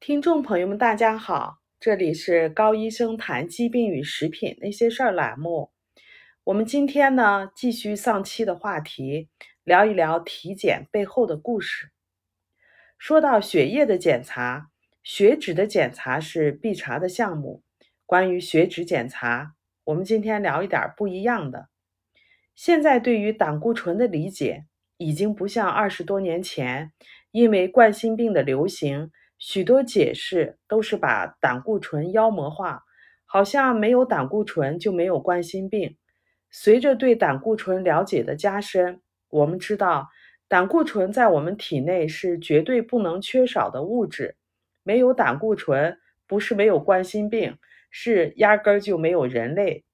听众朋友们，大家好，这里是高医生谈疾病与食品那些事儿栏目。我们今天呢，继续上期的话题，聊一聊体检背后的故事。说到血液的检查，血脂的检查是必查的项目。关于血脂检查，我们今天聊一点不一样的。现在对于胆固醇的理解，已经不像二十多年前，因为冠心病的流行，许多解释都是把胆固醇妖魔化，好像没有胆固醇就没有冠心病。随着对胆固醇了解的加深，我们知道胆固醇在我们体内是绝对不能缺少的物质。没有胆固醇，不是没有冠心病，是压根儿就没有人类。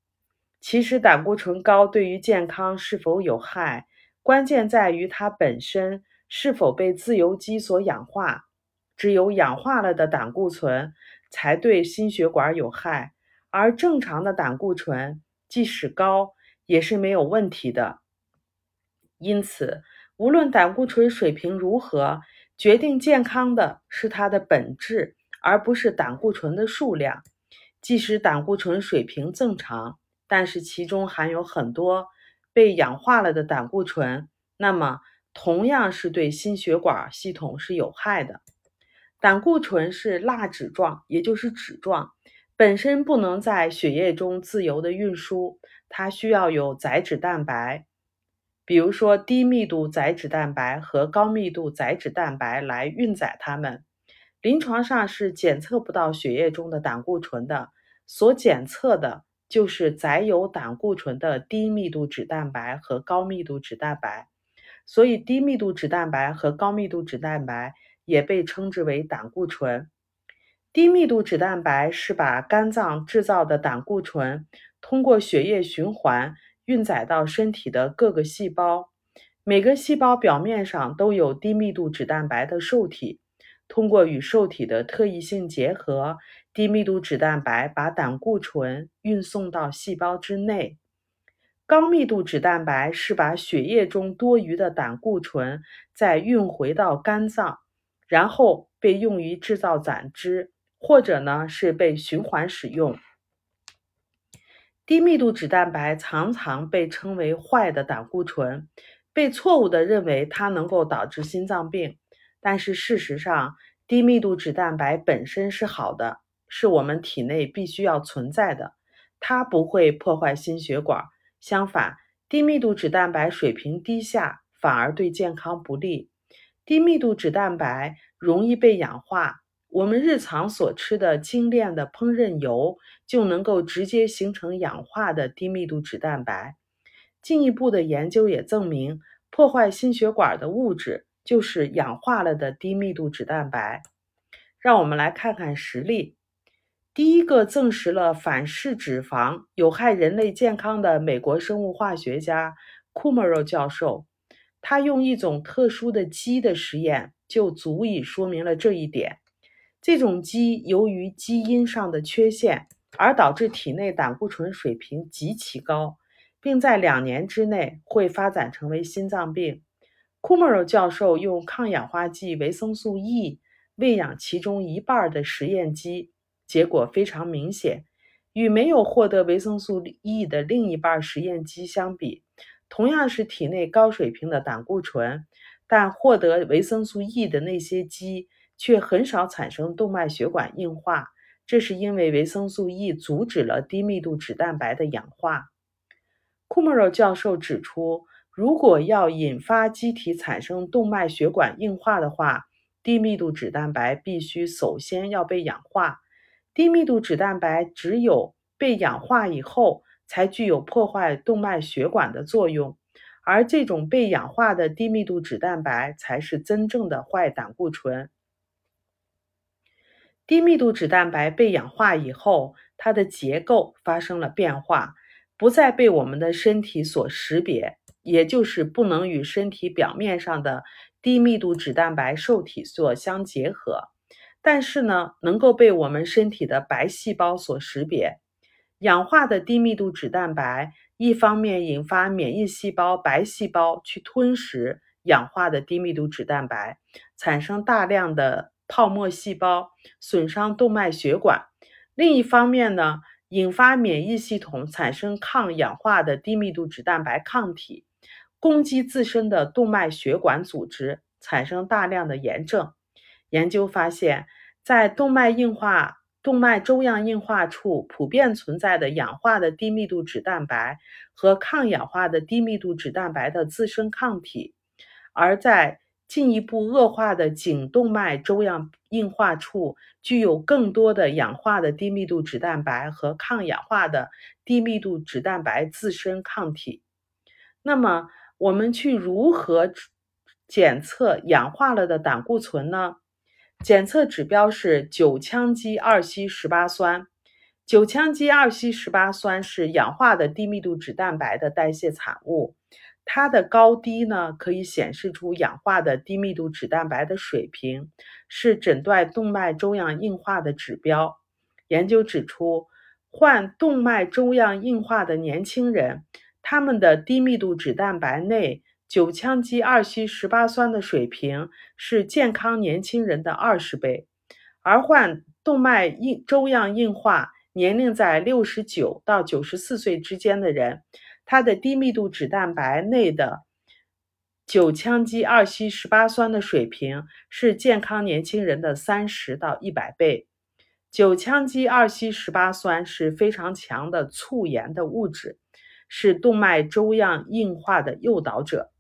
其实胆固醇高对于健康是否有害，关键在于它本身是否被自由基所氧化。只有氧化了的胆固醇才对心血管有害，而正常的胆固醇即使高也是没有问题的。因此，无论胆固醇水平如何，决定健康的是它的本质，而不是胆固醇的数量。即使胆固醇水平正常，但是其中含有很多被氧化了的胆固醇，那么同样是对心血管系统是有害的。胆固醇是蜡质状，也就是脂状，本身不能在血液中自由的运输，它需要有载脂蛋白，比如说低密度载脂蛋白和高密度载脂蛋白来运载它们。临床上是检测不到血液中的胆固醇的，所检测的。就是载有胆固醇的低密度脂蛋白和高密度脂蛋白，所以低密度脂蛋白和高密度脂蛋白也被称之为胆固醇。低密度脂蛋白是把肝脏制造的胆固醇通过血液循环运载到身体的各个细胞，每个细胞表面上都有低密度脂蛋白的受体。通过与受体的特异性结合，低密度脂蛋白把胆固醇运送到细胞之内。高密度脂蛋白是把血液中多余的胆固醇再运回到肝脏，然后被用于制造胆汁，或者呢是被循环使用。低密度脂蛋白常常被称为坏的胆固醇，被错误地认为它能够导致心脏病。但是事实上，低密度脂蛋白本身是好的，是我们体内必须要存在的，它不会破坏心血管。相反，低密度脂蛋白水平低下反而对健康不利。低密度脂蛋白容易被氧化，我们日常所吃的精炼的烹饪油就能够直接形成氧化的低密度脂蛋白。进一步的研究也证明，破坏心血管的物质。就是氧化了的低密度脂蛋白。让我们来看看实例。第一个证实了反式脂肪有害人类健康的美国生物化学家库莫罗教授，他用一种特殊的鸡的实验就足以说明了这一点。这种鸡由于基因上的缺陷，而导致体内胆固醇水平极其高，并在两年之内会发展成为心脏病。库莫尔教授用抗氧化剂维生素 E 喂养其中一半的实验鸡，结果非常明显，与没有获得维生素 E 的另一半实验鸡相比，同样是体内高水平的胆固醇，但获得维生素 E 的那些鸡却很少产生动脉血管硬化，这是因为维生素 E 阻止了低密度脂蛋白的氧化。库莫尔教授指出。如果要引发机体产生动脉血管硬化的话，低密度脂蛋白必须首先要被氧化。低密度脂蛋白只有被氧化以后，才具有破坏动脉血管的作用。而这种被氧化的低密度脂蛋白才是真正的坏胆固醇。低密度脂蛋白被氧化以后，它的结构发生了变化，不再被我们的身体所识别。也就是不能与身体表面上的低密度脂蛋白受体所相结合，但是呢，能够被我们身体的白细胞所识别。氧化的低密度脂蛋白一方面引发免疫细胞白细胞去吞食氧化的低密度脂蛋白，产生大量的泡沫细胞，损伤动脉血管；另一方面呢，引发免疫系统产生抗氧化的低密度脂蛋白抗体，攻击自身的动脉血管组织，产生大量的炎症。研究发现，在动脉硬化、动脉粥样硬化处普遍存在的氧化的低密度脂蛋白和抗氧化的低密度脂蛋白的自身抗体，而在进一步恶化的颈动脉粥样硬化处，具有更多的氧化的低密度脂蛋白和抗氧化的低密度脂蛋白自身抗体。那么，我们去如何检测氧化了的胆固醇呢？检测指标是九羟基二烯十八酸。九羟基二烯十八酸是氧化的低密度脂蛋白的代谢产物。它的高低呢，可以显示出氧化的低密度脂蛋白的水平，是诊断动脉粥样硬化的指标。研究指出，患动脉粥样硬化的年轻人，他们的低密度脂蛋白内九羟基二烯十八酸的水平是健康年轻人的二十倍，而患动脉硬粥样硬化、年龄在六十九到九十四岁之间的人。他的低密度脂蛋白内的九羟基二烯十八酸的水平是健康年轻人的三十到一百倍。九羟基二烯十八酸是非常强的促炎的物质，是动脉粥样硬化的诱导者。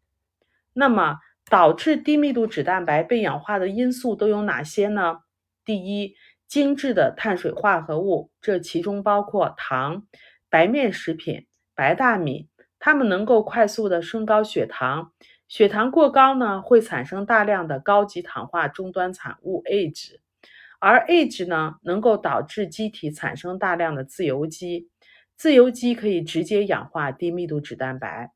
那么，导致低密度脂蛋白被氧化的因素都有哪些呢？第一，精致的碳水化合物，这其中包括糖、白面食品。白大米，它们能够快速的升高血糖，血糖过高呢，会产生大量的高级糖化终端产物 AGE，而 AGE 呢，能够导致机体产生大量的自由基，自由基可以直接氧化低密度脂蛋白。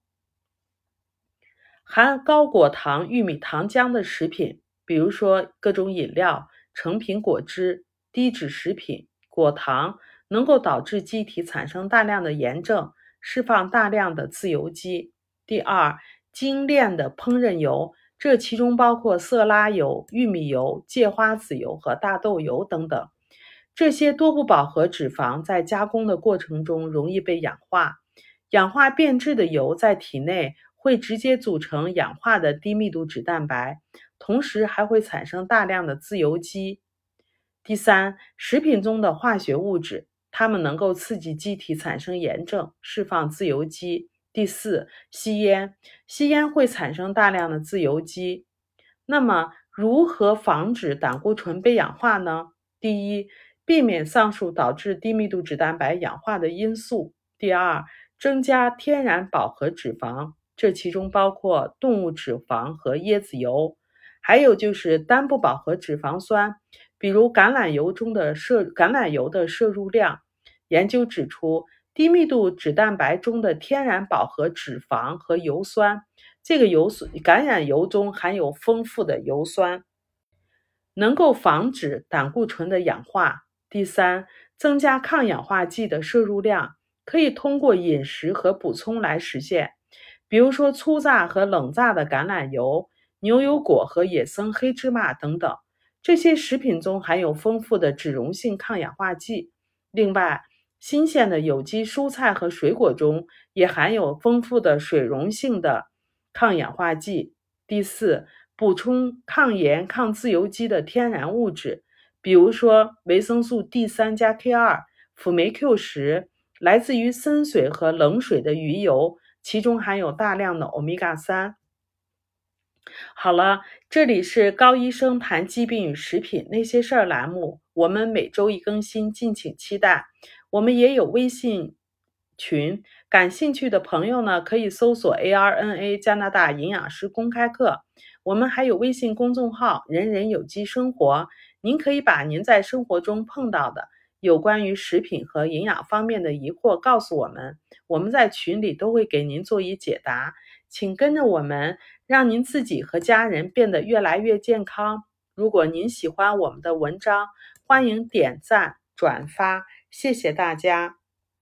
含高果糖玉米糖浆的食品，比如说各种饮料、成品果汁、低脂食品、果糖，能够导致机体产生大量的炎症。释放大量的自由基。第二，精炼的烹饪油，这其中包括色拉油、玉米油、芥花籽油和大豆油等等。这些多不饱和脂肪在加工的过程中容易被氧化，氧化变质的油在体内会直接组成氧化的低密度脂蛋白，同时还会产生大量的自由基。第三，食品中的化学物质。它们能够刺激机体产生炎症，释放自由基。第四，吸烟，吸烟会产生大量的自由基。那么，如何防止胆固醇被氧化呢？第一，避免上述导致低密度脂蛋白氧化的因素。第二，增加天然饱和脂肪，这其中包括动物脂肪和椰子油，还有就是单不饱和脂肪酸。比如橄榄油中的摄橄榄油的摄入量，研究指出，低密度脂蛋白中的天然饱和脂肪和油酸，这个油酸橄榄油中含有丰富的油酸，能够防止胆固醇的氧化。第三，增加抗氧化剂的摄入量，可以通过饮食和补充来实现，比如说粗榨和冷榨的橄榄油、牛油果和野生黑芝麻等等。这些食品中含有丰富的脂溶性抗氧化剂，另外，新鲜的有机蔬菜和水果中也含有丰富的水溶性的抗氧化剂。第四，补充抗炎、抗自由基的天然物质，比如说维生素 D 三加 K 二、辅酶 Q 十，来自于深水和冷水的鱼油，其中含有大量的欧米伽三。好了，这里是高医生谈疾病与食品那些事儿栏目，我们每周一更新，敬请期待。我们也有微信群，感兴趣的朋友呢可以搜索 ARNA 加拿大营养师公开课。我们还有微信公众号“人人有机生活”，您可以把您在生活中碰到的有关于食品和营养方面的疑惑告诉我们，我们在群里都会给您做一解答。请跟着我们。让您自己和家人变得越来越健康。如果您喜欢我们的文章，欢迎点赞转发，谢谢大家。